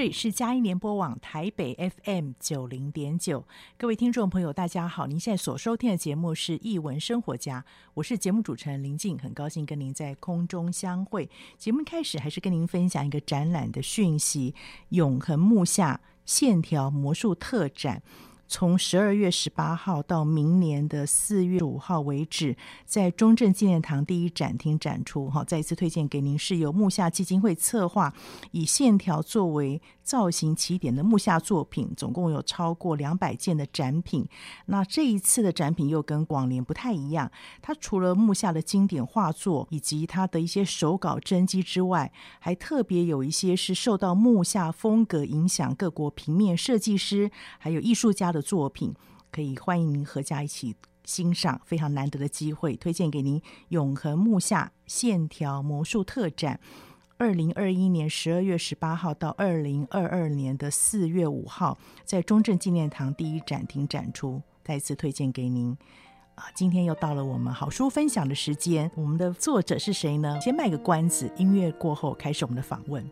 这里是佳音联播网台北 FM 九零点九，各位听众朋友，大家好！您现在所收听的节目是《艺文生活家》，我是节目主持人林静，很高兴跟您在空中相会。节目开始还是跟您分享一个展览的讯息：永恒木下线条魔术特展。从十二月十八号到明年的四月五号为止，在中正纪念堂第一展厅展出。哈，再一次推荐给您，是由木下基金会策划，以线条作为造型起点的木下作品，总共有超过两百件的展品。那这一次的展品又跟往年不太一样，它除了木下的经典画作以及它的一些手稿真迹之外，还特别有一些是受到木下风格影响，各国平面设计师还有艺术家的。作品可以欢迎您合家一起欣赏，非常难得的机会，推荐给您《永恒木下线条魔术特展》，二零二一年十二月十八号到二零二二年的四月五号，在中正纪念堂第一展厅展出，再次推荐给您。啊，今天又到了我们好书分享的时间，我们的作者是谁呢？先卖个关子，音乐过后开始我们的访问。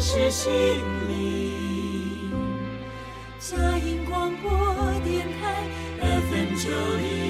是心灵。佳音广播电台 FM 九零。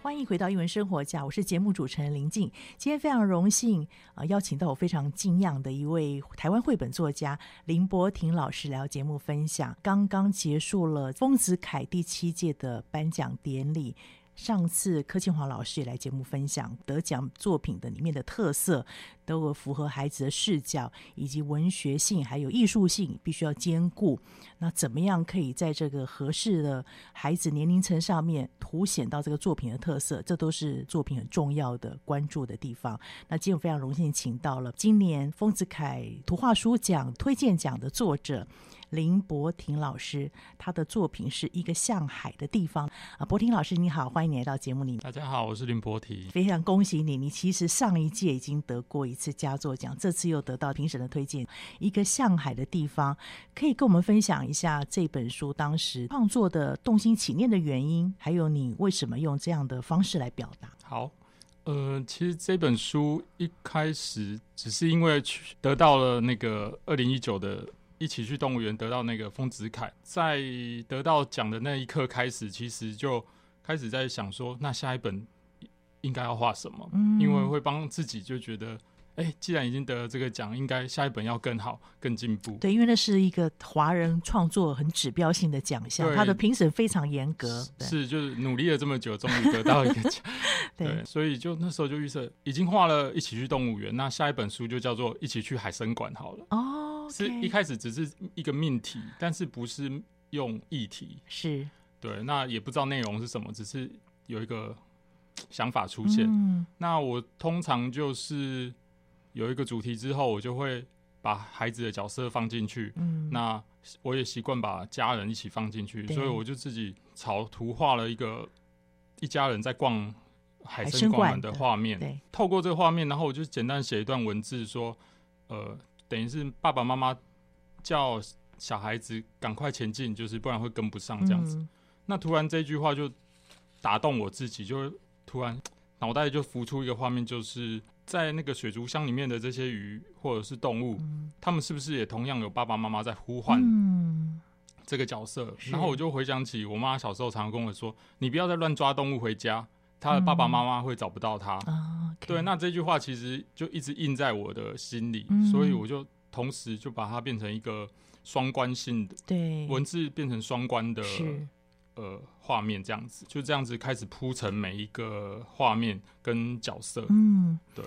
欢迎回到英文生活家，我是节目主持人林静。今天非常荣幸啊、呃，邀请到我非常敬仰的一位台湾绘本作家林柏廷老师来到节目分享。刚刚结束了丰子恺第七届的颁奖典礼。上次柯庆华老师也来节目分享得奖作品的里面的特色，都符合孩子的视角，以及文学性还有艺术性必须要兼顾。那怎么样可以在这个合适的孩子年龄层上面凸显到这个作品的特色？这都是作品很重要的关注的地方。那今天非常荣幸请到了今年丰子恺图画书奖推荐奖的作者。林柏廷老师，他的作品是一个向海的地方啊。柏廷老师，你好，欢迎你来到节目里。大家好，我是林柏廷，非常恭喜你，你其实上一届已经得过一次佳作奖，这次又得到评审的推荐。一个向海的地方，可以跟我们分享一下这本书当时创作的动心起念的原因，还有你为什么用这样的方式来表达？好，呃，其实这本书一开始只是因为去得到了那个二零一九的。一起去动物园得到那个丰子恺，在得到奖的那一刻开始，其实就开始在想说，那下一本应该要画什么？嗯，因为会帮自己就觉得，哎、欸，既然已经得了这个奖，应该下一本要更好、更进步。对，因为那是一个华人创作很指标性的奖项，他的评审非常严格。是，就是努力了这么久，终于得到一个奖。对，对，所以就那时候就预设，已经画了一起去动物园，那下一本书就叫做一起去海参馆好了。哦。是一开始只是一个命题，但是不是用议题，是对，那也不知道内容是什么，只是有一个 想法出现。嗯。那我通常就是有一个主题之后，我就会把孩子的角色放进去。嗯。那我也习惯把家人一起放进去，所以我就自己草图画了一个一家人在逛海参馆的画面。对。透过这个画面，然后我就简单写一段文字说，呃。等于是爸爸妈妈叫小孩子赶快前进，就是不然会跟不上这样子。嗯、那突然这句话就打动我自己，就突然脑袋就浮出一个画面，就是在那个水族箱里面的这些鱼或者是动物，嗯、他们是不是也同样有爸爸妈妈在呼唤这个角色？嗯、然后我就回想起我妈小时候常常跟我说：“你不要再乱抓动物回家。”他的爸爸妈妈会找不到他，嗯 oh, okay. 对，那这句话其实就一直印在我的心里，嗯、所以我就同时就把它变成一个双关性的，对，文字变成双关的，呃，画面这样子，就这样子开始铺成每一个画面跟角色，嗯，对，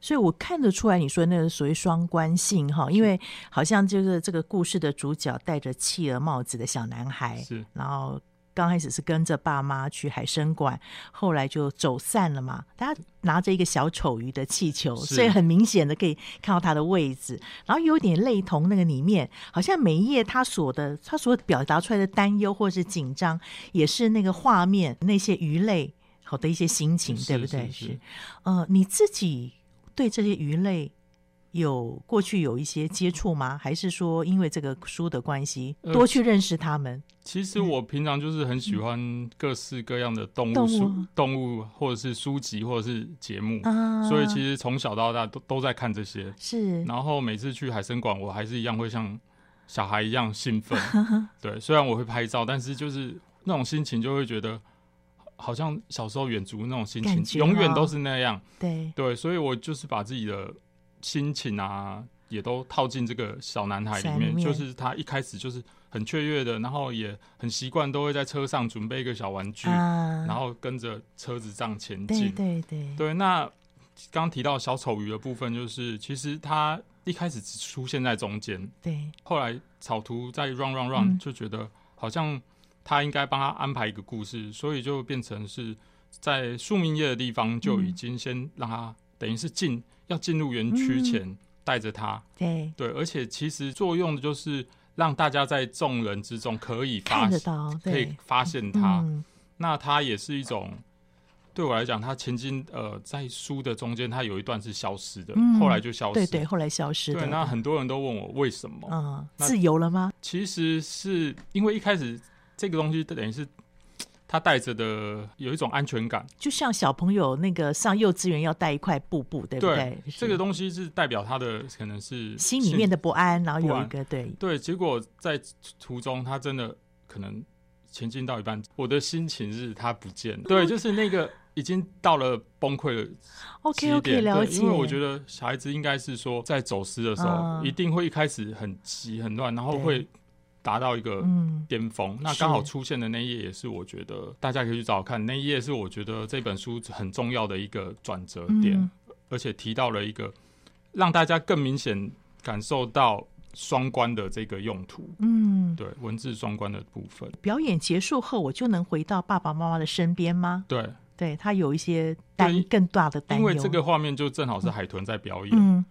所以我看得出来你说那个所谓双关性哈，因为好像就是这个故事的主角戴着企鹅帽子的小男孩，是，然后。刚开始是跟着爸妈去海参馆，后来就走散了嘛。他拿着一个小丑鱼的气球，所以很明显的可以看到他的位置。然后有点类同那个里面，好像每一页他所的他所表达出来的担忧或是紧张，也是那个画面那些鱼类好的一些心情，对不对？是。呃，你自己对这些鱼类。有过去有一些接触吗？还是说因为这个书的关系多去认识他们？呃，其实我平常就是很喜欢各式各样的动物书、动物，动物或者是书籍或者是节目，啊，所以其实从小到大都都在看这些。是，然后每次去海生馆，我还是一样会像小孩一样兴奋。对，虽然我会拍照，但是就是那种心情就会觉得好像小时候远足那种心情，永远都是那样。对对，所以我就是把自己的。心情啊，也都套进这个小男孩里面，就是他一开始就是很雀跃的，然后也很习惯，都会在车上准备一个小玩具，啊、然后跟着车子这样前进。对对对，对。那刚刚提到小丑鱼的部分，就是其实他一开始只出现在中间，对。后来草图在 run run run，就觉得好像他应该帮他安排一个故事，嗯、所以就变成是在宿命页的地方就已经先让他等于是进。要进入园区前，带着他，对对，而且其实作用的就是让大家在众人之中可以发现，可以发现他。那它也是一种对我来讲，它曾经呃，在书的中间，它有一段是消失的，后来就消失，对对，后来消失。对，那很多人都问我为什么？嗯，自由了吗？其实是因为一开始这个东西等于是他带着的有一种安全感，就像小朋友那个上幼稚园要带一块布布，对不对？对，这个东西是代表他的可能是心里面的不安，然后有一个对。对，结果在途中他真的可能前进到一半，我的心情是他不见了，对，就是那个。已经到了崩溃的 OK OK 了解，因为我觉得小孩子应该是说在走失的时候，嗯、一定会一开始很急很乱，然后会达到一个巅峰。嗯、那刚好出现的那一页也是我觉得大家可以去找看，那一页是我觉得这本书很重要的一个转折点，嗯、而且提到了一个让大家更明显感受到双关的这个用途。嗯，对，文字双关的部分。表演结束后，我就能回到爸爸妈妈的身边吗？对。对他有一些担更大的担忧，因为这个画面就正好是海豚在表演。嗯，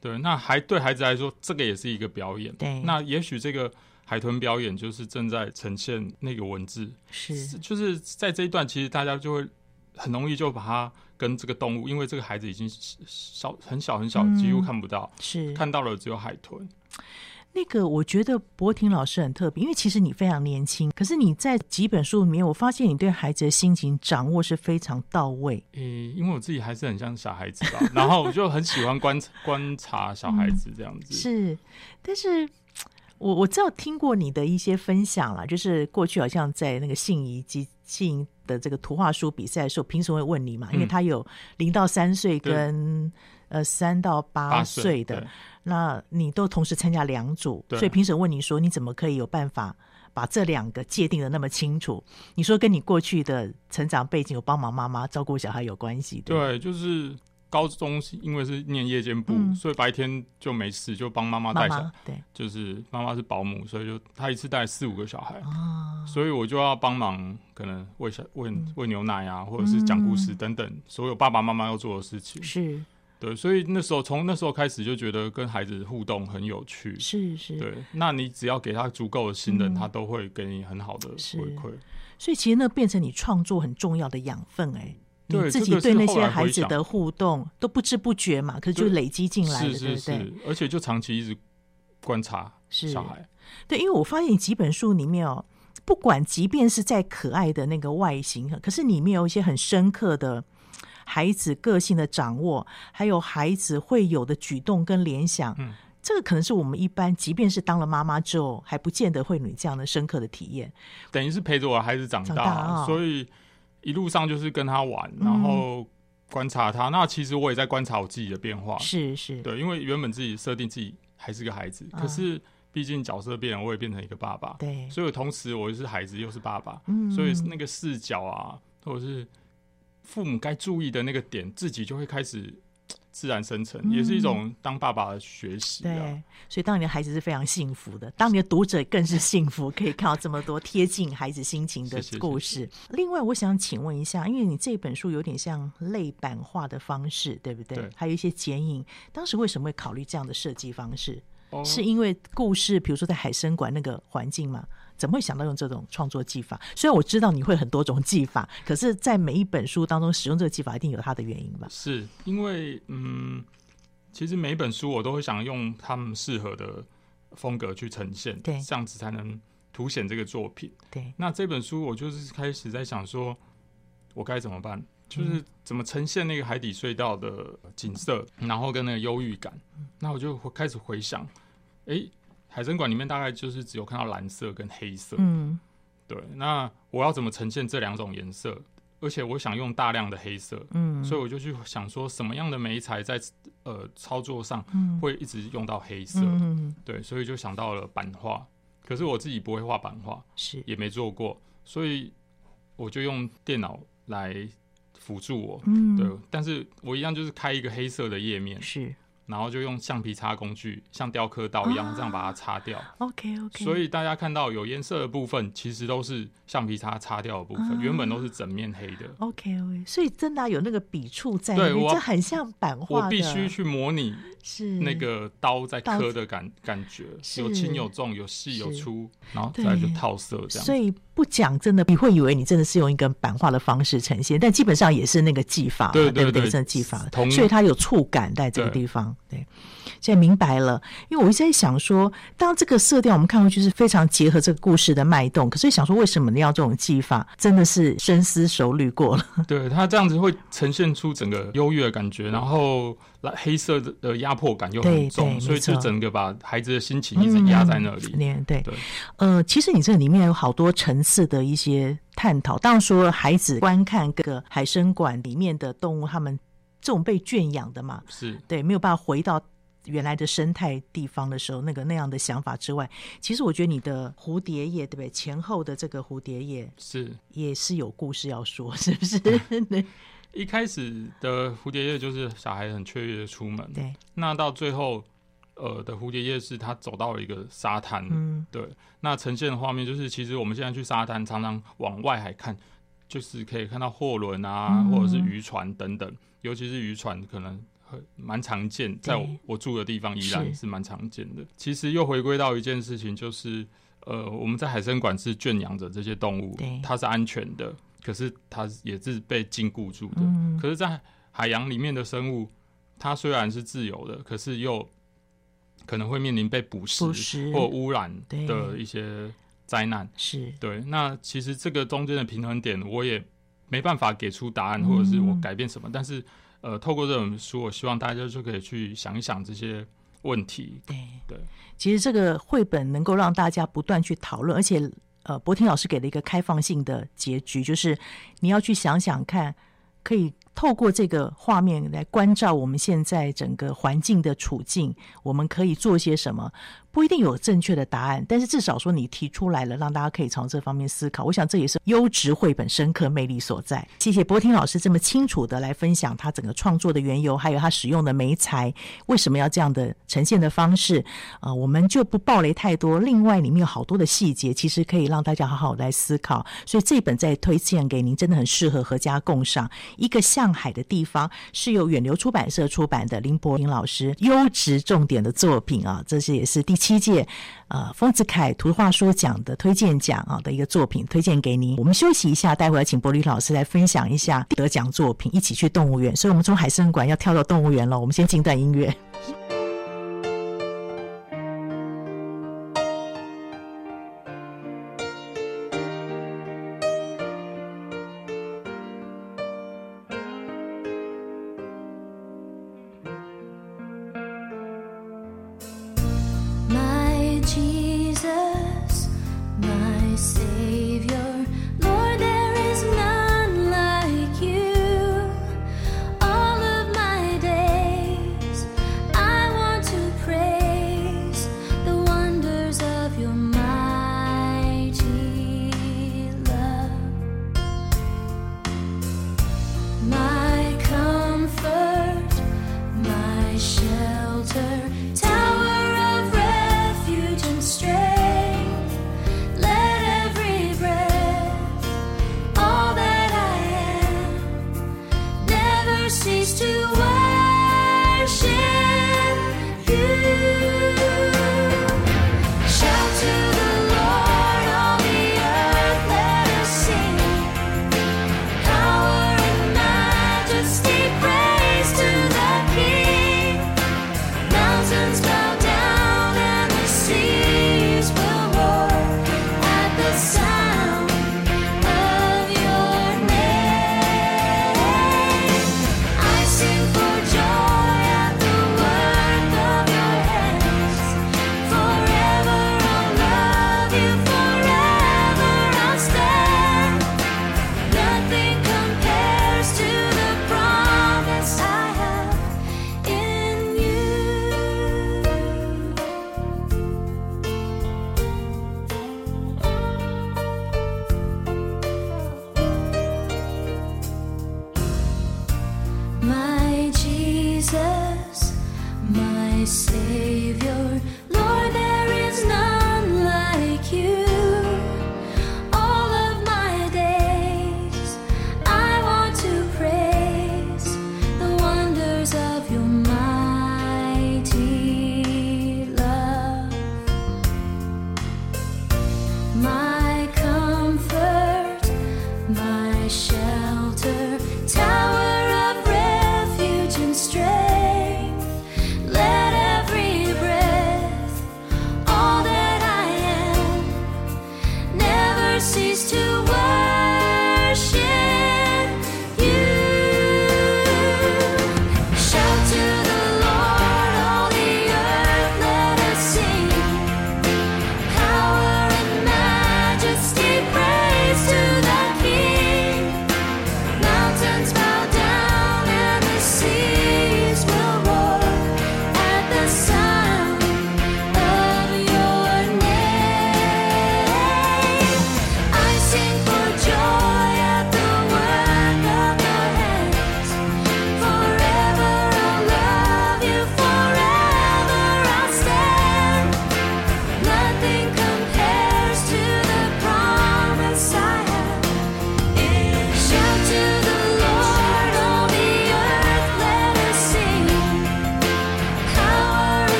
对，那还对孩子来说，这个也是一个表演。对，那也许这个海豚表演就是正在呈现那个文字，是，就是在这一段，其实大家就会很容易就把它跟这个动物，因为这个孩子已经小很小很小，几乎看不到，嗯、是看到了只有海豚。那个我觉得博婷老师很特别，因为其实你非常年轻，可是你在几本书里面，我发现你对孩子的心情掌握是非常到位。诶、欸，因为我自己还是很像小孩子吧，然后我就很喜欢观观察小孩子这样子。嗯、是，但是我我知道听过你的一些分享啦，就是过去好像在那个信宜及信谊的这个图画书比赛的时候，评审会问你嘛，因为他有零到三岁跟呃三到八岁的。那你都同时参加两组，所以评审问你说，你怎么可以有办法把这两个界定的那么清楚？你说跟你过去的成长背景有帮忙妈妈照顾小孩有关系？对，就是高中因为是念夜间部，嗯、所以白天就没事，就帮妈妈带小孩。对，就是妈妈是保姆，所以就她一次带四五个小孩，哦、所以我就要帮忙，可能喂小喂喂牛奶啊，或者是讲故事等等，嗯、所有爸爸妈妈要做的事情。是。对，所以那时候从那时候开始就觉得跟孩子互动很有趣，是是。对，那你只要给他足够的信任，嗯、他都会给你很好的回馈。所以其实那变成你创作很重要的养分哎，对你自己对那些孩子的互动都不知不觉嘛，可是就累积进来了，对不对？而且就长期一直观察小孩。对，因为我发现几本书里面哦，不管即便是再可爱的那个外形，可是里面有一些很深刻的。孩子个性的掌握，还有孩子会有的举动跟联想，嗯，这个可能是我们一般，即便是当了妈妈之后，还不见得会有这样的深刻的体验。等于是陪着我的孩子长大，长大哦、所以一路上就是跟他玩，然后观察他。嗯、那其实我也在观察我自己的变化，是是，对，因为原本自己设定自己还是个孩子，嗯、可是毕竟角色变了，我也变成一个爸爸，对，所以同时我又是孩子又是爸爸，嗯，所以那个视角啊，或者是。父母该注意的那个点，自己就会开始自然生成，嗯、也是一种当爸爸的学习。对，所以当你的孩子是非常幸福的，当你的读者更是幸福，可以看到这么多贴近孩子心情的故事。另外，我想请问一下，因为你这本书有点像类版画的方式，对不对？对，还有一些剪影，当时为什么会考虑这样的设计方式？哦、是因为故事，比如说在海参馆那个环境吗？怎么会想到用这种创作技法？虽然我知道你会很多种技法，可是，在每一本书当中使用这个技法，一定有它的原因吧？是因为，嗯，其实每一本书我都会想用他们适合的风格去呈现，对，这样子才能凸显这个作品。对，那这本书我就是开始在想说，我该怎么办？就是怎么呈现那个海底隧道的景色，嗯、然后跟那个忧郁感。那我就开始回想，哎、欸。海参馆里面大概就是只有看到蓝色跟黑色，嗯，对。那我要怎么呈现这两种颜色？而且我想用大量的黑色，嗯，所以我就去想说，什么样的媒材在呃操作上会一直用到黑色？嗯，对，所以就想到了版画。可是我自己不会画版画，是也没做过，所以我就用电脑来辅助我，嗯，对。但是我一样就是开一个黑色的页面，是。然后就用橡皮擦工具，像雕刻刀一样，这样把它擦掉。OK OK。所以大家看到有颜色的部分，其实都是橡皮擦擦掉的部分，原本都是整面黑的。OK OK。所以真的有那个笔触在对，我，这很像版画。我必须去模拟是那个刀在刻的感感觉，有轻有重，有细有粗，然后再就套色这样。所以不讲真的，你会以为你真的是用一个版画的方式呈现，但基本上也是那个技法，对对对，是技法。所以它有触感在这个地方。对，现在明白了，因为我一直在想说，当这个色调我们看过去是非常结合这个故事的脉动，可是想说为什么你要这种技法，真的是深思熟虑过了。对，它这样子会呈现出整个优越的感觉，然后黑色的压迫感又很重，所以就整个把孩子的心情一直压在那里。嗯、对对，呃，其实你这里面有好多层次的一些探讨。当然说孩子观看各个海参馆里面的动物，他们这种被圈养的嘛，是对，没有办法回到。原来的生态地方的时候，那个那样的想法之外，其实我觉得你的蝴蝶叶，对不对？前后的这个蝴蝶叶是也是有故事要说，是不是？一开始的蝴蝶叶就是小孩很雀跃的出门，对。那到最后，呃，的蝴蝶叶是他走到了一个沙滩，嗯，对。那呈现的画面就是，其实我们现在去沙滩，常常往外海看，就是可以看到货轮啊，嗯、或者是渔船等等，尤其是渔船可能。蛮常见，在我我住的地方依然是蛮常见的。其实又回归到一件事情，就是呃，我们在海参馆是圈养着这些动物，它是安全的，可是它也是被禁锢住的。嗯。可是，在海洋里面的生物，它虽然是自由的，可是又可能会面临被捕食或污染的一些灾难。是对。那其实这个中间的平衡点，我也没办法给出答案，或者是我改变什么，嗯、但是。呃，透过这本书，我希望大家就可以去想一想这些问题。对对，其实这个绘本能够让大家不断去讨论，而且呃，博婷老师给了一个开放性的结局，就是你要去想想看，可以透过这个画面来关照我们现在整个环境的处境，我们可以做些什么。不一定有正确的答案，但是至少说你提出来了，让大家可以从这方面思考。我想这也是优质绘本深刻魅力所在。谢谢柏婷老师这么清楚的来分享他整个创作的缘由，还有他使用的媒材为什么要这样的呈现的方式。呃，我们就不爆雷太多。另外，里面有好多的细节，其实可以让大家好好来思考。所以这本再推荐给您，真的很适合合家共赏。一个向海的地方是由远流出版社出版的林柏婷老师优质重点的作品啊，这是也是第。七届呃丰子恺图画书奖的推荐奖啊的一个作品推荐给您。我们休息一下，待会儿请柏婷老师来分享一下得奖作品，一起去动物园。所以，我们从海参馆要跳到动物园了。我们先进段音乐。said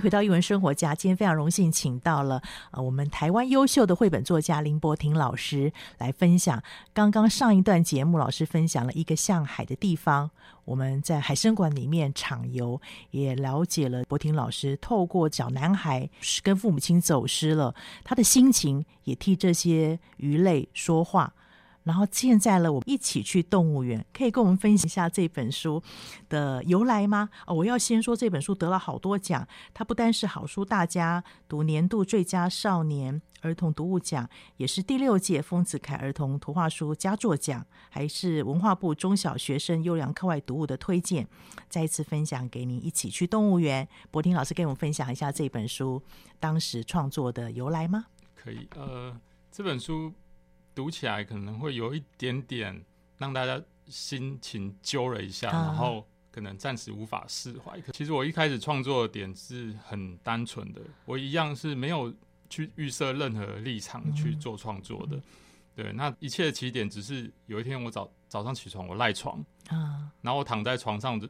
回到一文生活家，今天非常荣幸请到了呃我们台湾优秀的绘本作家林柏廷老师来分享。刚刚上一段节目，老师分享了一个像海的地方，我们在海生馆里面畅游，也了解了柏廷老师透过小男孩跟父母亲走失了，他的心情也替这些鱼类说话。然后现在了，我们一起去动物园，可以跟我们分享一下这本书的由来吗？哦，我要先说这本书得了好多奖，它不单是好书大家读年度最佳少年儿童读物奖，也是第六届丰子恺儿童图画书佳作奖，还是文化部中小学生优良课外读物的推荐。再一次分享给您，一起去动物园。博婷老师跟我们分享一下这本书当时创作的由来吗？可以，呃，这本书。读起来可能会有一点点让大家心情揪了一下，然后可能暂时无法释怀。其实我一开始创作的点是很单纯的，我一样是没有去预设任何立场去做创作的。对，那一切的起点只是有一天我早早上起床，我赖床，然后我躺在床上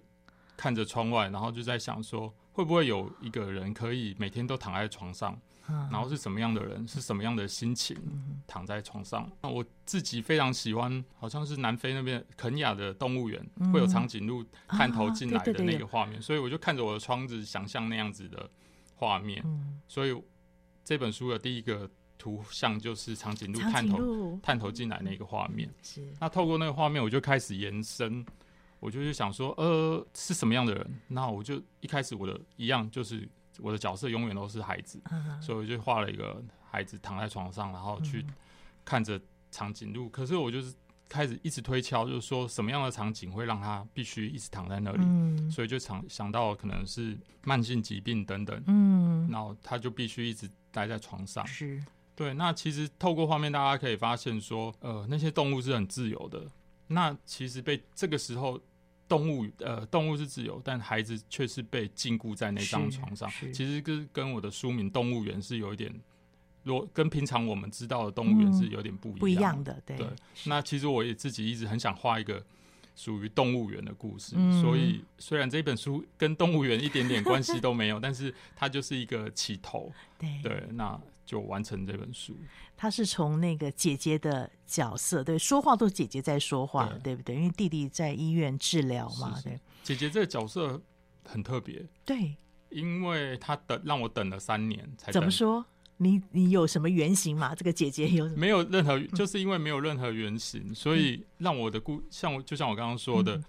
看着窗外，然后就在想说，会不会有一个人可以每天都躺在床上。然后是什么样的人，是什么样的心情，躺在床上。那我自己非常喜欢，好像是南非那边肯亚的动物园，会有长颈鹿探头进来的那个画面，所以我就看着我的窗子，想象那样子的画面。所以这本书的第一个图像就是长颈鹿探头探头进来那个画面。那透过那个画面，我就开始延伸，我就去想说，呃，是什么样的人？那我就一开始我的一样就是。我的角色永远都是孩子，所以我就画了一个孩子躺在床上，然后去看着长颈鹿。可是我就是开始一直推敲，就是说什么样的场景会让他必须一直躺在那里，所以就想想到可能是慢性疾病等等，嗯，然后他就必须一直待在床上。是，对。那其实透过画面，大家可以发现说，呃，那些动物是很自由的。那其实被这个时候。动物呃，动物是自由，但孩子却是被禁锢在那张床上。其实跟跟我的书名《动物园》是有一点，若跟平常我们知道的动物园是有点不一样不一样的，对。对，那其实我也自己一直很想画一个属于动物园的故事，嗯、所以虽然这本书跟动物园一点点关系都没有，但是它就是一个起头。对，对，那。就完成这本书，他是从那个姐姐的角色，对，说话都是姐姐在说话，对，对不对？因为弟弟在医院治疗嘛，是是对。姐姐这个角色很特别，对，因为他等让我等了三年才。怎么说？你你有什么原型吗？这个姐姐有什么？没有任何，就是因为没有任何原型，嗯、所以让我的故像我就像我刚刚说的，嗯、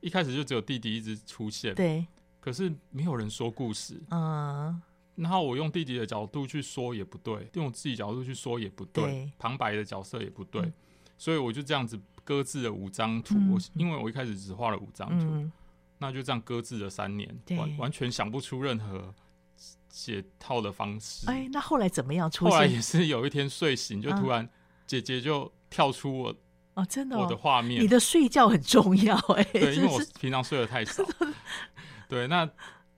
一开始就只有弟弟一直出现，对，可是没有人说故事，嗯。然后我用弟弟的角度去说也不对，用我自己角度去说也不对，对旁白的角色也不对，嗯、所以我就这样子搁置了五张图。我、嗯、因为我一开始只画了五张图，嗯、那就这样搁置了三年，完完全想不出任何解套的方式。哎，那后来怎么样出现？后来也是有一天睡醒，就突然姐姐就跳出我哦，真的我的画面。你的睡觉很重要哎，对，因为我平常睡得太少。对，那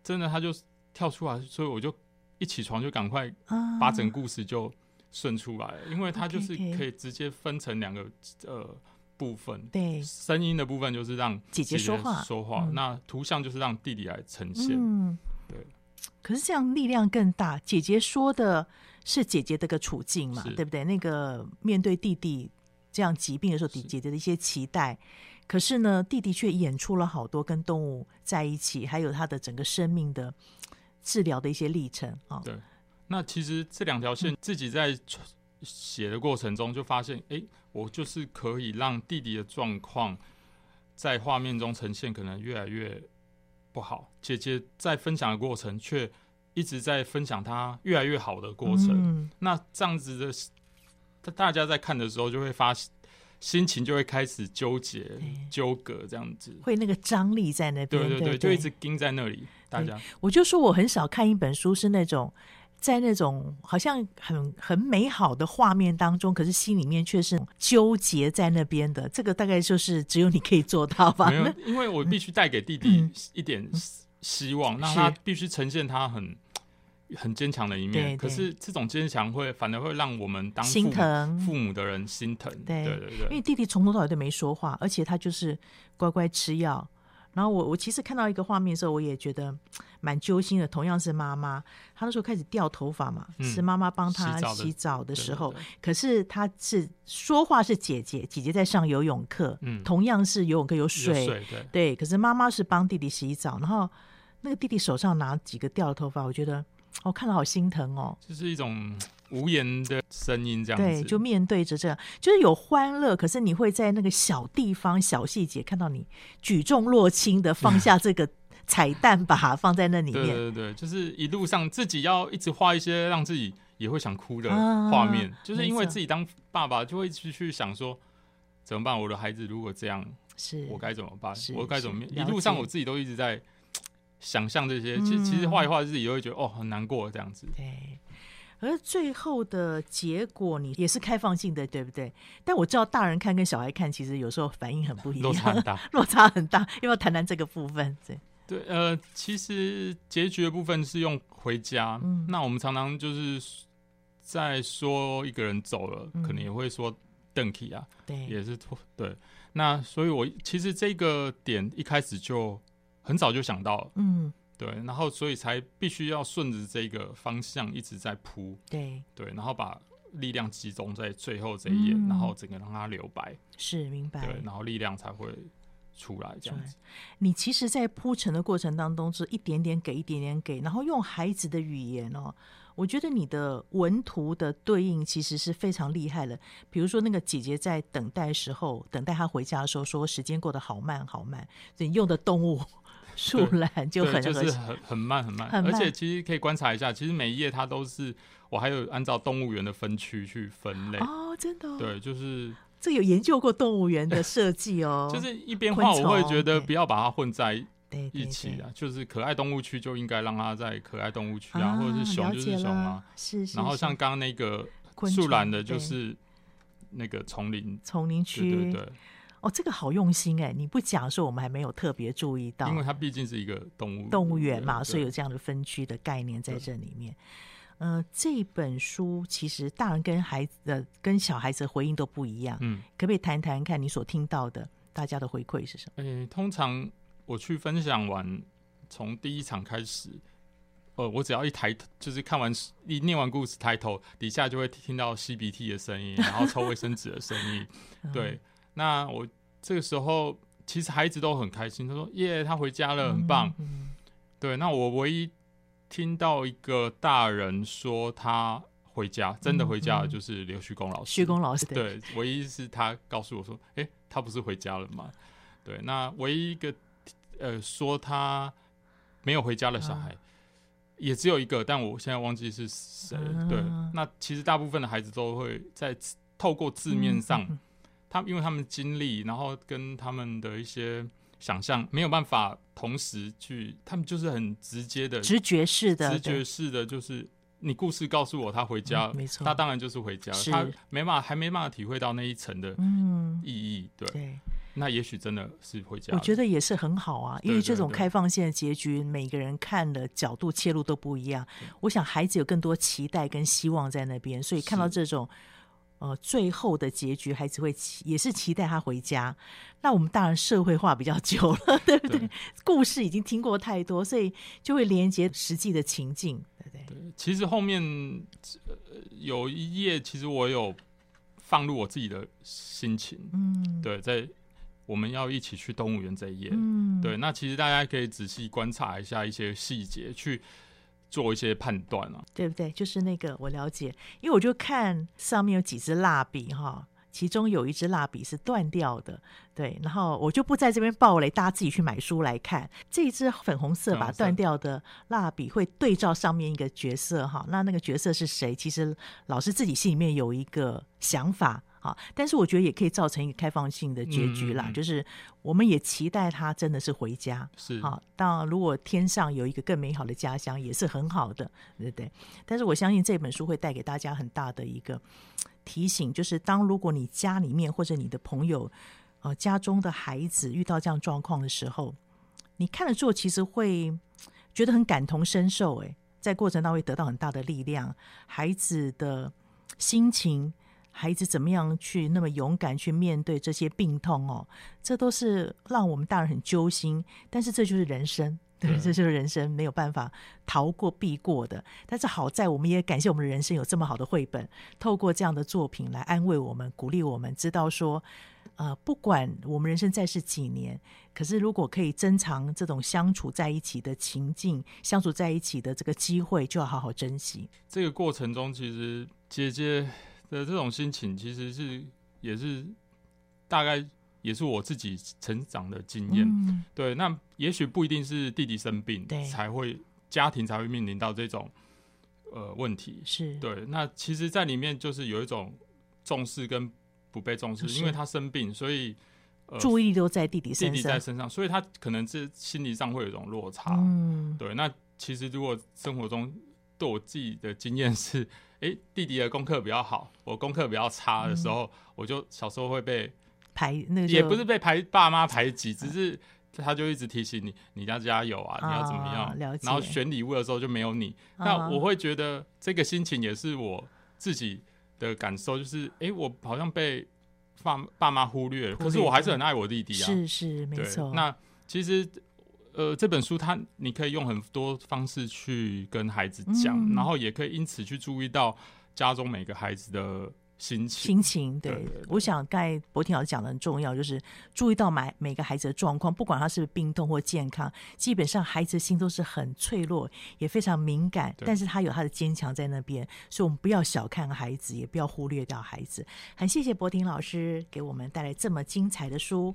真的他就跳出来，所以我就。一起床就赶快把整个故事就顺出来了，因为它就是可以直接分成两个呃部分，对，声音的部分就是让姐姐说话，说话，那图像就是让弟弟来呈现，嗯，对。可是这样力量更大，姐姐说的是姐姐的个处境嘛，对不对？那个面对弟弟这样疾病的时候，姐姐的一些期待，可是呢，弟弟却演出了好多跟动物在一起，还有他的整个生命的。治疗的一些历程啊，对，那其实这两条线自己在写的过程中就发现，哎、我就是可以让弟弟的状况在画面中呈现，可能越来越不好。姐姐在分享的过程，却一直在分享她越来越好的过程。嗯、那这样子的，大家在看的时候就会发现。心情就会开始纠结、纠葛，这样子会那个张力在那边，对对对，对对就一直盯在那里。大家，我就说我很少看一本书是那种在那种好像很很美好的画面当中，可是心里面却是纠结在那边的。这个大概就是只有你可以做到吧？没有，因为我必须带给弟弟一点希望，让、嗯、他必须呈现他很很坚强的一面，可是这种坚强会反而会让我们当心疼父母的人心疼。对对对，因为弟弟从头到尾都没说话，而且他就是乖乖吃药。然后我我其实看到一个画面的时候，我也觉得蛮揪心的。同样是妈妈，她那时候开始掉头发嘛，嗯、是妈妈帮她洗澡的时候。对对对，可是她是说话是姐姐，姐姐在上游泳课，嗯、同样是游泳课有水，有水对，对。可是妈妈是帮弟弟洗澡，然后那个弟弟手上拿几个掉的头发，我觉得我、哦、看了好心疼哦。就是一种。无言的声音，这样子对，就面对着这样，就是有欢乐，可是你会在那个小地方、小细节看到你举重若轻的放下这个彩蛋，把它放在那里面。对对对，就是一路上自己要一直画一些让自己也会想哭的画面，啊、就是因为自己当爸爸就会去去想说怎么办？我的孩子如果这样，是我该怎么办？我该怎么面？一路上我自己都一直在想象这些，其实其实画一画自己也会觉得哦很难过这样子。对。而最后的结果，你也是开放性的，对不对？但我知道大人看跟小孩看，其实有时候反应很不一样，落差很大。落差很大，要不要谈谈这个部分？对对，呃，其实结局的部分是用回家。嗯，那我们常常就是在说一个人走了，嗯、可能也会说邓启啊，对，也是对。那所以，我其实这个点一开始就很早就想到了，嗯。对，然后所以才必须要顺着这个方向一直在铺，对对，然后把力量集中在最后这一页，嗯、然后整个让它留白，是明白，对，然后力量才会出来这样子。你其实，在铺陈的过程当中，是一点点给，一点点给，然后用孩子的语言哦，我觉得你的文图的对应其实是非常厉害的。比如说，那个姐姐在等待时候，等待她回家的时候，说时间过得好慢好慢，所以你用的动物。树懒就很就是很很慢很慢，很慢，而且其实可以观察一下，其实每一页它都是我还有按照动物园的分区去分类。哦，真的、哦、对，就是这有研究过动物园的设计哦，就是一边画我会觉得不要把它混在一起啊，就是可爱动物区就应该让它在可爱动物区啊，啊或者是熊就是熊啊，是，是，然后像刚刚那个树懒的就是那个丛林。丛林区。对，对，对。哦，这个好用心哎！你不讲的时候，我们还没有特别注意到，因为它毕竟是一个动物动物园嘛，所以有这样的分区的概念在这里面。呃，这本书其实大人跟孩子的跟小孩子的回应都不一样，嗯，可不可以谈谈看你所听到的大家的回馈是什么？诶，通常我去分享完，从第一场开始，呃，我只要一抬头，就是看完一念完故事，抬头底下就会听到吸鼻涕的声音，然后抽卫生纸的声音，对。那我这个时候其实孩子都很开心，他说：“耶，他回家了，很棒。嗯”嗯、对，那我唯一听到一个大人说他回家，真的回家了，就是刘旭公老师。旭公老师对，唯一是他告诉我说：“哎、欸，他不是回家了吗？”对，那唯一一个呃说他没有回家的小孩，啊、也只有一个，但我现在忘记是谁。啊、对，那其实大部分的孩子都会在透过字面上。他因为他们经历，然后跟他们的一些想象没有办法同时去，他们就是很直接的直觉式的，直觉式的，就是你故事告诉我他回家了，没错，他当然就是回家，他没办法，还没办法体会到那一层的意义，对，那也许真的是回家。我觉得也是很好啊，因为这种开放性的结局，每个人看的角度切入都不一样。我想孩子有更多期待跟希望在那边，所以看到这种。呃，最后的结局，孩子会期也是期待他回家。那我们大人社会化比较久了，对不对？对，故事已经听过太多，所以就会连接实际的情境，对不对？对，其实后面有一页，其实我有放入我自己的心情。嗯，对，在我们要一起去动物园这一页，嗯，对。那其实大家可以仔细观察一下一些细节，去。做一些判断啊，对不对？就是那个我了解，因为我就看上面有几支蜡笔哈，其中有一支蜡笔是断掉的，对，然后我就不在这边爆雷，大家自己去买书来看。这一支粉红色吧，断掉的蜡笔会对照上面一个角色哈，那那个角色是谁？其实老师自己心里面有一个想法。好，但是我觉得也可以造成一个开放性的结局啦，嗯嗯嗯，就是我们也期待他真的是回家，是好。当，如果天上有一个更美好的家乡，也是很好的，对不对？但是我相信这本书会带给大家很大的一个提醒，就是当如果你家里面或者你的朋友，呃，家中的孩子遇到这样状况的时候，你看了之后，其实会觉得很感同身受，哎。在过程当中会得到很大的力量。孩子的心情，孩子怎么样去那么勇敢去面对这些病痛哦，这都是让我们大人很揪心。但是这就是人生。对，这就是人生没有办法逃过避过的。但是好在我们也感谢我们的人生有这么好的绘本，透过这样的作品来安慰我们、鼓励我们，知道说，呃，不管我们人生在世几年，可是如果可以珍藏这种相处在一起的情境、相处在一起的这个机会，就要好好珍惜。这个过程中，其实姐姐的这种心情，其实是也是大概。也是我自己成长的经验，嗯，对。那也许不一定是弟弟生病才会家庭才会面临到这种呃问题，是对。那其实，在里面就是有一种重视跟不被重视，因为他生病，所以，呃，注意力都在弟弟身上，弟弟在身上，所以他可能是心理上会有一种落差。嗯，对。那其实如果生活中对我自己的经验是，哎，欸，弟弟的功课比较好，我功课比较差的时候，嗯，我就小时候会被。排那个也不是被排爸妈排挤，只是他就一直提醒你，你要加油啊，你要怎么样？然后选礼物的时候就没有你，啊、那我会觉得这个心情也是我自己的感受，就是哎、欸，我好像被爸爸妈忽略了，可是我还是很爱我弟弟啊。是是没错。那其实呃这本书它你可以用很多方式去跟孩子讲、嗯，然后也可以因此去注意到家中每个孩子的。心情，心情对，对，对，对，我想刚才柏婷老师讲的很重要，就是注意到每每个孩子的状况，不管他是病痛或健康，基本上孩子的心都是很脆弱，也非常敏感，但是他有他的坚强在那边，所以我们不要小看孩子，也不要忽略掉孩子。很谢谢博婷老师给我们带来这么精彩的书，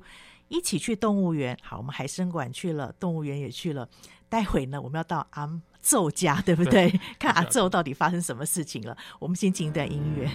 一起去动物园。好，我们海生馆去了，动物园也去了，待会呢，我们要到阿奏家，对不对？对 看阿奏到底发生什么事情了。我们先进一段音乐。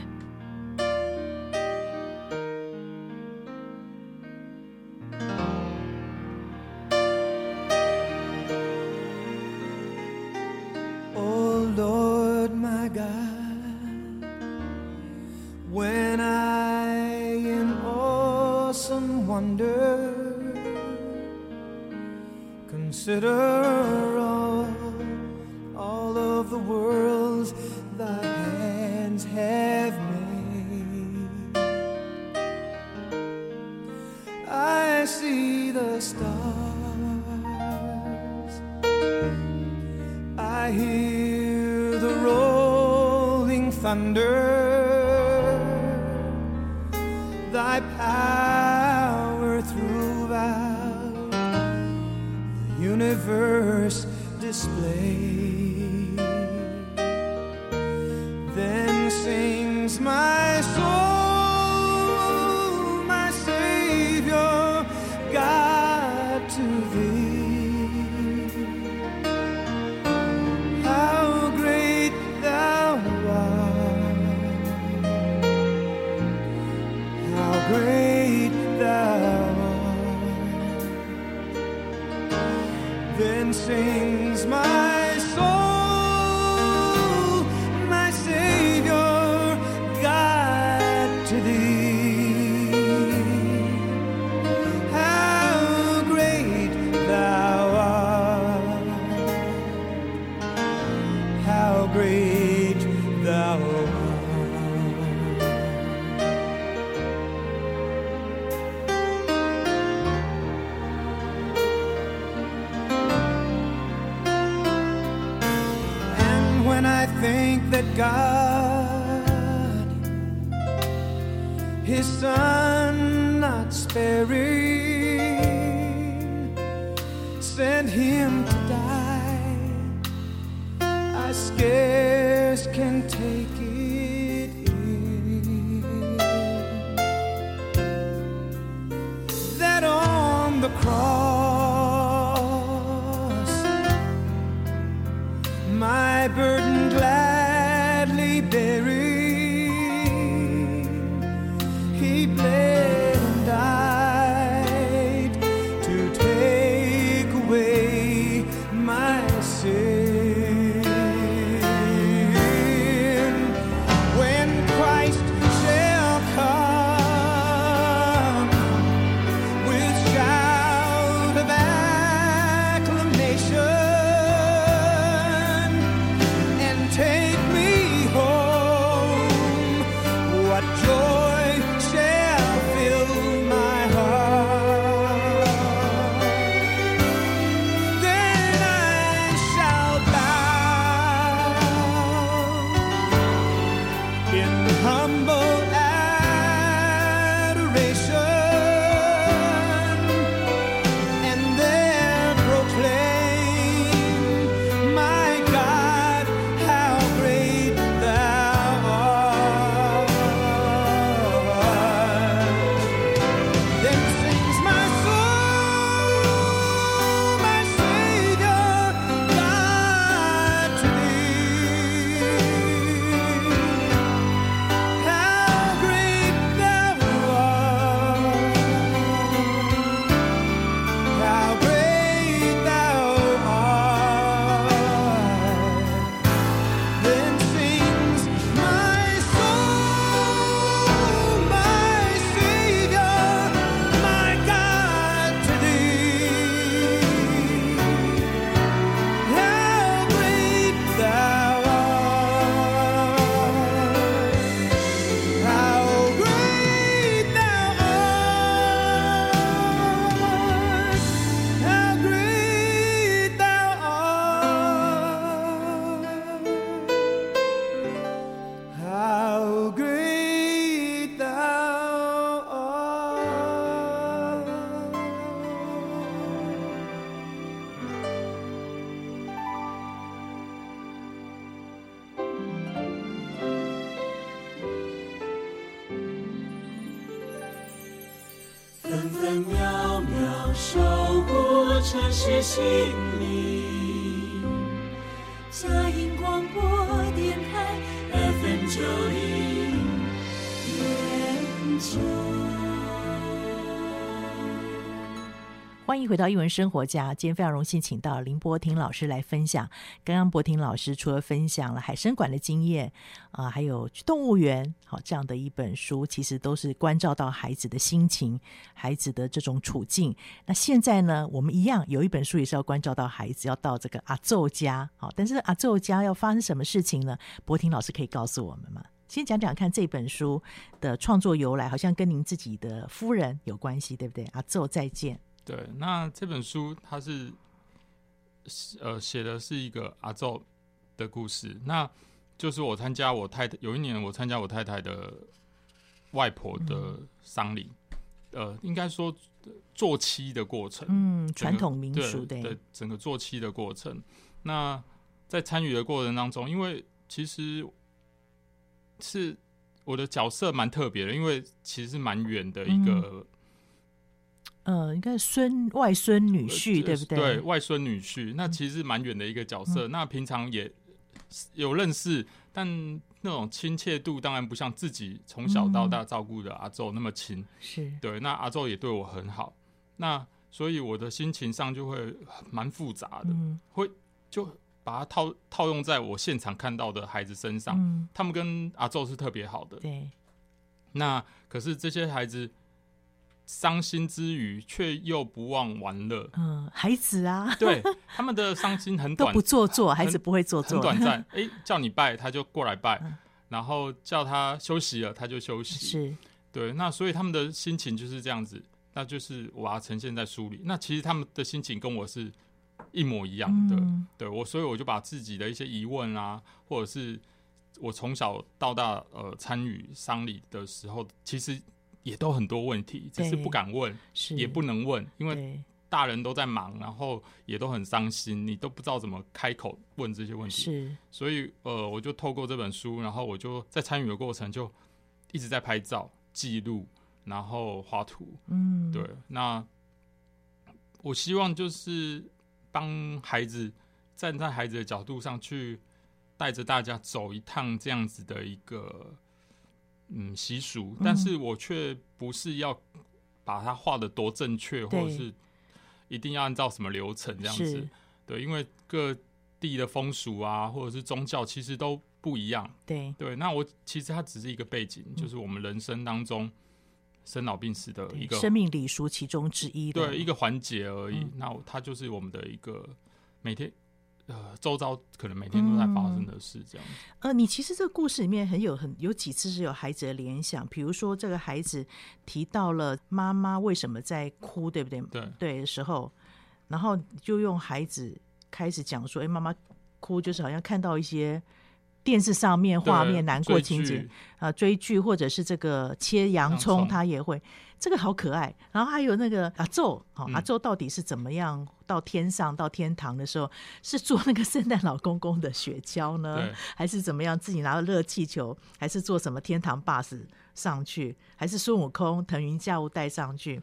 是心灵扎音广播电台二分九一编钟欢迎回到艺文生活家。今天非常荣幸请到林柏廷老师来分享。刚刚柏廷老师除了分享了海生馆的经验啊、呃，还有去动物园好这样的一本书，其实都是关照到孩子的心情、孩子的这种处境。那现在呢，我们一样有一本书也是要关照到孩子，要到这个阿祖家。好，但是阿祖家要发生什么事情呢？柏廷老师可以告诉我们吗？先讲讲看这本书的创作由来，好像跟您自己的夫人有关系，对不对？阿祖再见。对，那这本书它是呃写的是一个阿昼的故事，那就是我参加我太太有一年我参加我太太的外婆的丧礼，嗯、呃，应该说做妻的过程，嗯，传统民俗对，对整个做妻的过程。那在参与的过程当中，因为其实是我的角色蛮特别的，因为其实是蛮远的一个。嗯呃，应该孙外孙女婿、呃、对不对？对，外孙女婿，那其实蛮远的一个角色。嗯、那平常也有认识，但那种亲切度当然不像自己从小到大照顾的阿昼那么亲。是、嗯、对，那阿昼也对我很好。那所以我的心情上就会蛮复杂的，嗯、会就把它套套用在我现场看到的孩子身上。嗯、他们跟阿昼是特别好的。对。那可是这些孩子。伤心之余，却又不忘玩乐。嗯，孩子啊，对他们的伤心很短，都不做作，孩子不会做作，很短暂。哎、欸，叫你拜，他就过来拜；嗯、然后叫他休息了，他就休息。是，对。那所以他们的心情就是这样子，那就是我要呈现在书里。那其实他们的心情跟我是一模一样的。嗯、对我，所以我就把自己的一些疑问啊，或者是我从小到大呃参与丧礼的时候，其实。也都很多问题，只是不敢问，也不能问，因为大人都在忙，然后也都很伤心，你都不知道怎么开口问这些问题。是，所以呃，我就透过这本书，然后我就在参与的过程就一直在拍照记录，然后画图。嗯，对。那我希望就是帮孩子站在孩子的角度上去带着大家走一趟这样子的一个。嗯，习俗，但是我却不是要把它画的多正确，嗯、或者是一定要按照什么流程这样子。对，因为各地的风俗啊，或者是宗教，其实都不一样。对对，那我其实它只是一个背景，嗯、就是我们人生当中生老病死的一个生命礼俗其中之一，对，一个环节而已。嗯、那它就是我们的一个每天。呃，周遭可能每天都在发生的事，这样、嗯。呃，你其实这个故事里面很有很有几次是有孩子的联想，比如说这个孩子提到了妈妈为什么在哭，对不对？对对的时候，然后就用孩子开始讲说：“哎，妈妈哭就是好像看到一些电视上面画面难过情节啊，追剧或者是这个切洋葱，他也会。这个好可爱，然后还有那个阿宙，哦，阿宙到底是怎么样？到天上到天堂的时候，是做那个圣诞老公公的雪橇呢，还是怎么样？自己拿了热气球，还是坐什么天堂巴士上去，还是孙悟空腾云驾雾带上去？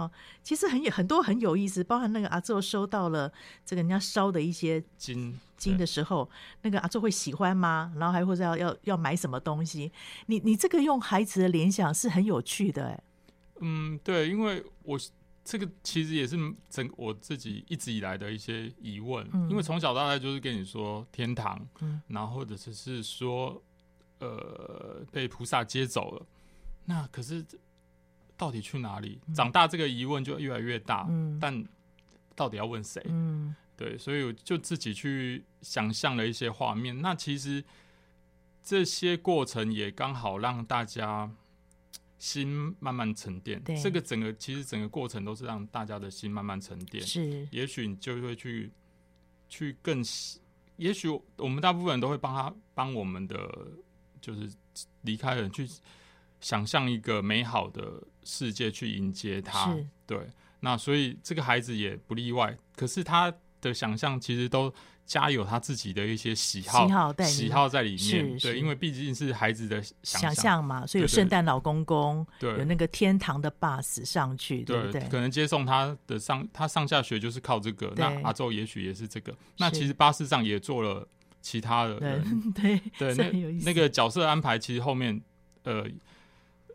哦，其实很有很多很有意思，包含那个阿宙收到了这个人家烧的一些金金的时候，那个阿宙会喜欢吗？然后还会要要要买什么东西？你你这个用孩子的联想是很有趣的，哎。嗯，对，因为我这个其实也是整我自己一直以来的一些疑问，嗯、因为从小到大就是跟你说天堂，嗯、然后或者是是说，呃，被菩萨接走了，那可是到底去哪里？嗯、长大这个疑问就越来越大，嗯、但到底要问谁？嗯、对，所以我就自己去想象了一些画面，那其实这些过程也刚好让大家。心慢慢沉淀，对这个整个其实整个过程都是让大家的心慢慢沉淀。是，也许你就会去去更，也许我们大部分人都会帮他帮我们的就是离开人去想象一个美好的世界去迎接他。是对，那所以这个孩子也不例外。可是他的想象其实都。加有他自己的一些喜好，喜好，喜好在里面。对，因为毕竟是孩子的想象嘛，所以有圣诞老公公，对，有那个天堂的 bus 上去，对不对？可能接送他的上，他上下学就是靠这个。那阿宙也许也是这个。那其实巴士上也做了其他的人，对 对，那那个角色安排，其实后面呃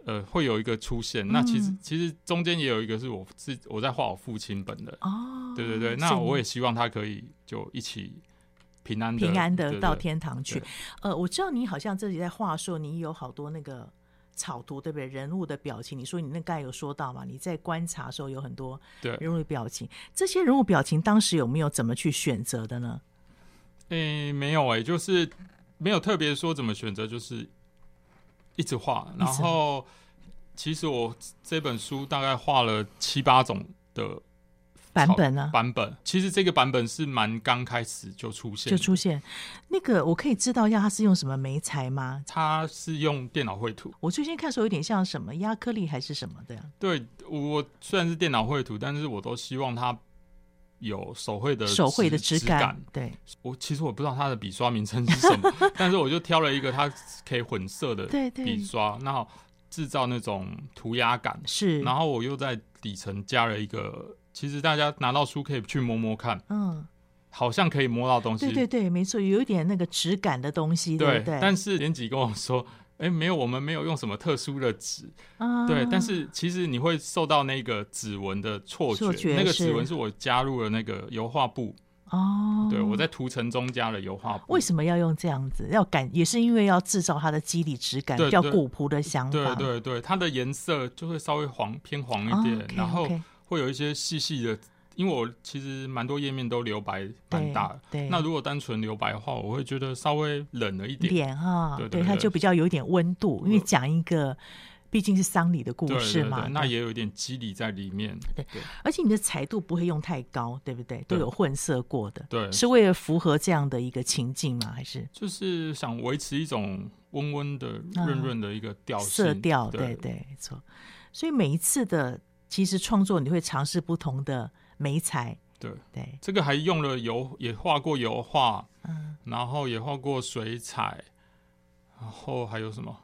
呃会有一个出现。那其实其实中间也有一个是我自我在画我父亲本人哦，对对对。那我也希望他可以就一起。平安平安的到天堂去。呃，我知道你好像这里在画说你有好多那个草图，对不对？人物的表情，你说你那刚才有说到嘛？你在观察的时候有很多人物的表情，这些人物表情当时有没有怎么去选择的呢？诶，没有诶，就是没有特别说怎么选择，就是一直画。然后其实我这本书大概画了七八种的。版本呢？版本其实这个版本是蛮刚开始就出现，就出现。那个我可以知道一下，它是用什么媒材吗？它是用电脑绘图。我最近看的时候有点像什么亚克力还是什么的呀？对，我虽然是电脑绘图，但是我都希望它有手绘的手绘的质感。对，我其实我不知道它的笔刷名称是什么，但是我就挑了一个它可以混色的笔刷，那制造那种涂鸦感是。然后我又在底层加了一个。其实大家拿到书可以去摸摸看，嗯，好像可以摸到东西。对对对，没错，有一点那个质感的东西，对不对？但是编辑跟我说，哎，没有，我们没有用什么特殊的纸，啊对。但是其实你会受到那个指纹的错觉，那个指纹是我加入了那个油画布哦。对，我在涂层中加了油画布。为什么要用这样子？要感也是因为要制造它的肌理质感，比较古朴的想法。对对对，它的颜色就会稍微黄偏黄一点，然后。会有一些细细的，因为我其实蛮多页面都留白蛮大的。对，那如果单纯留白的话，我会觉得稍微冷了一点。点哈，对，它就比较有一点温度，因为讲一个毕竟是丧礼的故事嘛。那也有一点肌理在里面。对，而且你的彩度不会用太高，对不对？都有混色过的。对，是为了符合这样的一个情境吗？还是就是想维持一种温温的、润润的一个调色调？对对，没错。所以每一次的。其实创作你会尝试不同的媒材，对对，这个还用了油，也画过油画，嗯，然后也画过水彩，然后还有什么？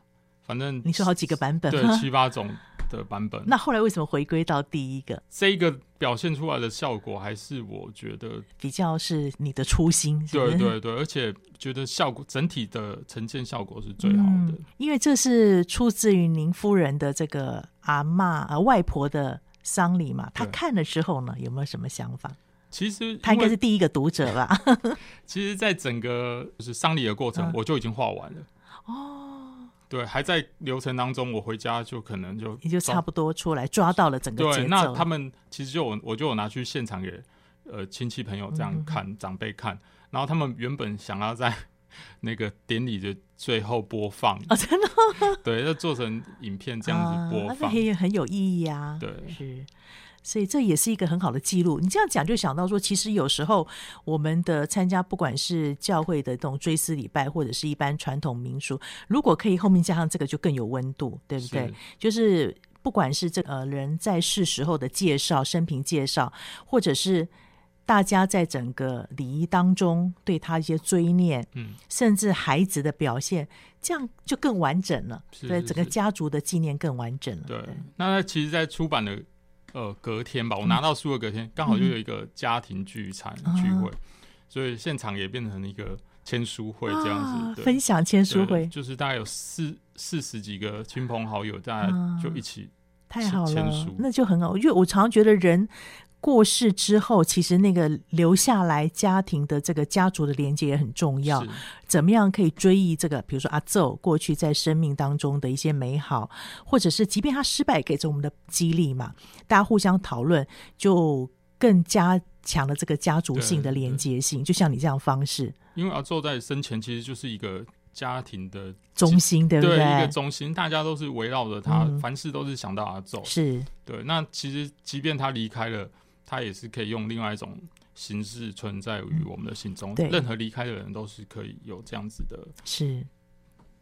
反正你说好几个版本，对，七八种的版本。那后来为什么回归到第一个？这个表现出来的效果还是我觉得比较是你的初心，是是？对对对，而且觉得效果整体的呈现效果是最好的，嗯，因为这是出自于您夫人的这个。阿嬷呃，外婆的丧礼嘛，他看了之后呢，有没有什么想法？其实他应该是第一个读者吧。其实，在整个就是丧礼的过程，我就已经画完了。哦，对，还在流程当中，我回家就可能就也就差不多出来抓到了整个。对，那他们其实就我我就有拿去现场给呃亲戚朋友这样看，长辈看，然后他们原本想要在。那个典礼的最后播放啊，真的 对，要做成影片这样子播放，那很有很有意义啊。对，是所以这也是一个很好的记录。你这样讲就想到说，其实有时候我们的参加，不管是教会的这种追思礼拜，或者是一般传统民俗，如果可以后面加上这个，就更有温度，对不对？是就是不管是这个人在世时候的介绍、生平介绍，或者是大家在整个礼仪当中对他一些追念，嗯，甚至孩子的表现，这样就更完整了。是是是对整个家族的纪念更完整了。对，对。那其实，在出版的。呃，隔天吧，我拿到书的隔天，刚、嗯、好就有一个家庭聚餐聚会，嗯、所以现场也变成了一个签书会这样子，啊、分享签书会，就是大概有四四十几个亲朋好友，大家就一起、啊、太好了，那就很好，因为我常常觉得人。过世之后，其实那个留下来家庭的这个家族的连接也很重要。怎么样可以追忆这个？比如说阿奏过去在生命当中的一些美好，或者是即便他失败，给着我们的激励嘛？大家互相讨论，就更加强了这个家族性的连接性。就像你这样方式，因为阿奏在生前其实就是一个家庭的中心，对不对？对，一个中心，大家都是围绕着他，嗯、凡事都是想到阿祖。是对。那其实即便他离开了。他也是可以用另外一种形式存在于我们的心中。对、任何离开的人都是可以有这样子的。是，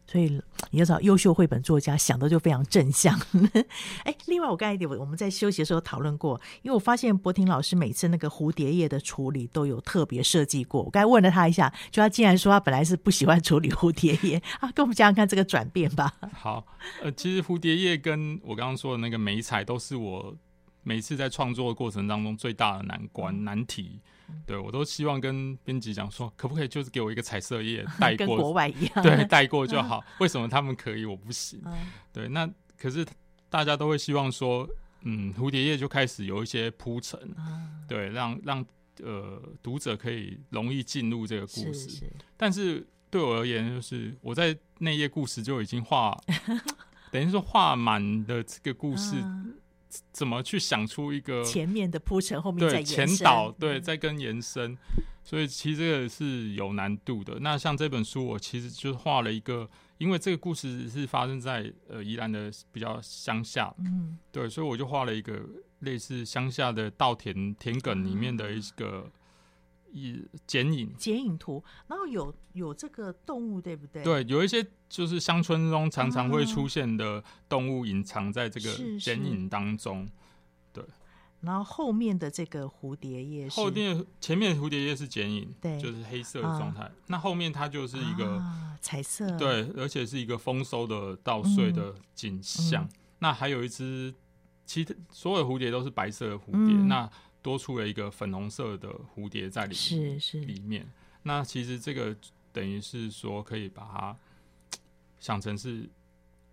所以你要知道，优秀绘本作家想的就非常正向。哎，另外我刚才我我们在休息的时候讨论过，因为我发现博婷老师每次那个蝴蝶叶的处理都有特别设计过。我刚才问了他一下，就他竟然说他本来是不喜欢处理蝴蝶叶啊，跟我们讲讲看这个转变吧。好，呃，其实蝴蝶叶跟我刚刚说的那个媒材都是我。每次在创作的过程当中，最大的难关、嗯、难题，对我都希望跟编辑讲说，可不可以就是给我一个彩色页 带过，跟国外一样，对，带过就好。为什么他们可以，我不行？嗯、对，那可是大家都会希望说，嗯，蝴蝶页就开始有一些铺陈，嗯、对，让让呃读者可以容易进入这个故事。是是，但是对我而言，就是我在那页故事就已经画，等于说画满的这个故事。嗯怎么去想出一个前面的铺陈，后面再前导，对，再跟延伸，所以其实这个是有难度的。那像这本书，我其实就画了一个，因为这个故事是发生在呃宜兰的比较乡下，嗯，对，所以我就画了一个类似乡下的稻田田埂里面的一个。以剪影，剪影图，然后有有这个动物，对不对？对，有一些就是乡村中常常会出现的动物，隐藏在这个剪影当中。对，然后后面的这个蝴蝶叶，后面前面蝴蝶叶是剪影，对，就是黑色的状态。那后面它就是一个彩色，对，而且是一个丰收的稻穗的景象。那还有一只，其他所有蝴蝶都是白色的蝴蝶。那多出了一个粉红色的蝴蝶在里面，是是里面。那其实这个等于是说，可以把它想成是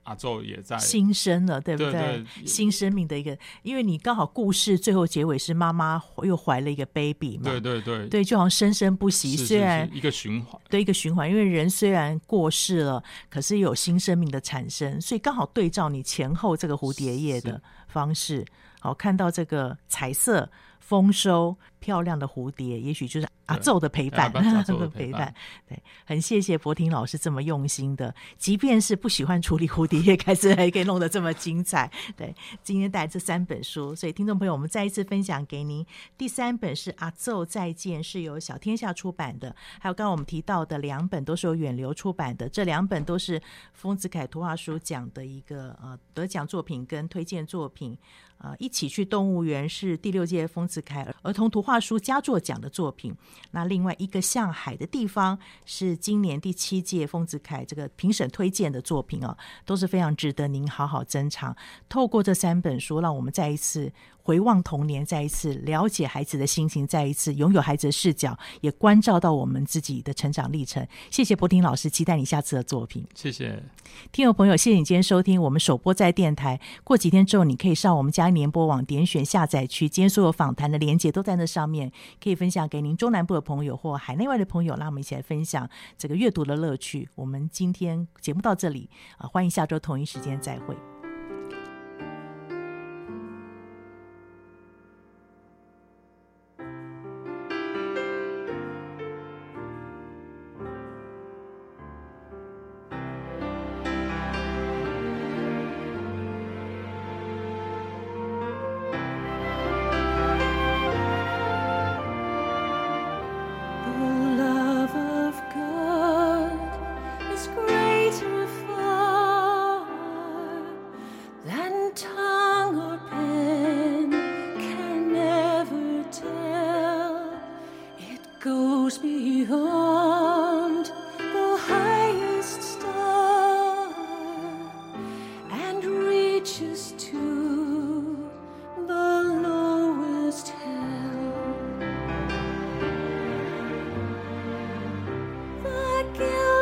阿宙也在新生了，对不对？对对新生命的一个，因为你刚好故事最后结尾是妈妈又怀了一个 baby 嘛，对对对，对，就好像生生不息。是是是虽然一个循环，对一个循环，因为人虽然过世了，可是有新生命的产生，所以刚好对照你前后这个蝴蝶叶的方式，好看到这个彩色。丰收漂亮的蝴蝶，也许就是阿奏的陪伴，阿奏 的陪伴。对，很谢谢柏廷老师这么用心的，即便是不喜欢处理蝴蝶，也开始还可以弄得这么精彩。对，今天带来这三本书，所以听众朋友，我们再一次分享给您。第三本是《阿奏再见》，是由小天下出版的；还有刚刚我们提到的两本，都是由远流出版的。这两本都是丰子恺图画书奖的一个呃得奖作品跟推荐作品。呃，一起去动物园是第六届丰子儿童图画书佳作奖的作品。那另外一个向海的地方是今年第七届丰子恺这个评审推荐的作品哦，都是非常值得您好好珍藏。透过这三本书，让我们再一次。回望童年，再一次了解孩子的心情，再一次拥有孩子的视角，也关照到我们自己的成长历程。谢谢博婷老师，期待你下次的作品。谢谢听众朋友，谢谢你今天收听我们首播在电台。过几天之后，你可以上我们佳音联播网点选下载区，今天所有访谈的连接都在那上面，可以分享给您中南部的朋友或海内外的朋友。让我们一起来分享这个阅读的乐趣。我们今天节目到这里啊，欢迎下周同一时间再会。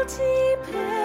deepest.